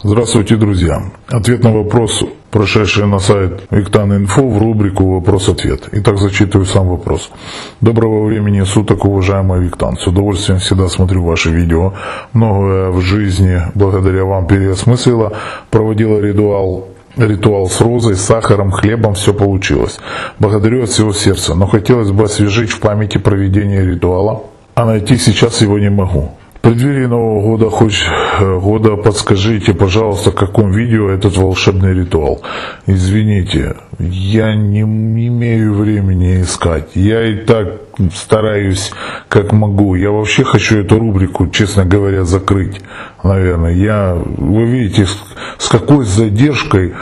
Здравствуйте, друзья. Ответ на вопрос, прошедший на сайт Виктан.Инфо в рубрику «Вопрос-ответ». Итак, зачитываю сам вопрос. Доброго времени суток, уважаемый Виктан. С удовольствием всегда смотрю ваши видео. Многое в жизни благодаря вам переосмыслила. Проводила ритуал ритуал с розой, сахаром, хлебом, все получилось. Благодарю от всего сердца, но хотелось бы освежить в памяти проведение ритуала, а найти сейчас его не могу. Преддверии Нового года, хоть э, года, подскажите, пожалуйста, в каком видео этот волшебный ритуал. Извините, я не имею времени искать. Я и так стараюсь, как могу. Я вообще хочу эту рубрику, честно говоря, закрыть, наверное. Я, вы видите, с, с какой задержкой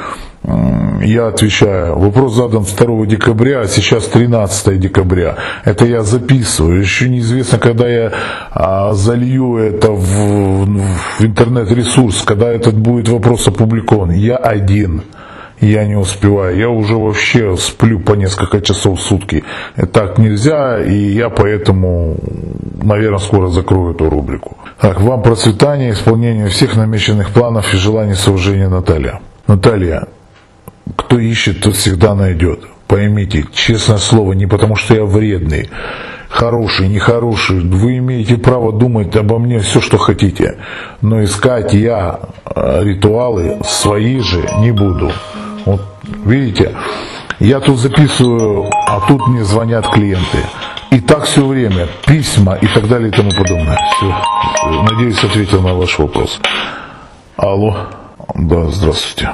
я отвечаю. Вопрос задан 2 декабря, а сейчас 13 декабря. Это я записываю. Еще неизвестно, когда я а, залью это в, в интернет-ресурс, когда этот будет вопрос опубликован. Я один. Я не успеваю. Я уже вообще сплю по несколько часов в сутки. Так нельзя, и я поэтому, наверное, скоро закрою эту рубрику. Так, вам процветания, исполнения всех намеченных планов и желаний служения Наталья. Наталья, кто ищет, тот всегда найдет. Поймите, честное слово, не потому что я вредный, хороший, нехороший. Вы имеете право думать обо мне все, что хотите. Но искать я э, ритуалы свои же не буду. Вот видите, я тут записываю, а тут мне звонят клиенты. И так все время, письма и так далее и тому подобное. Все. Надеюсь, ответил на ваш вопрос. Алло. Да, здравствуйте.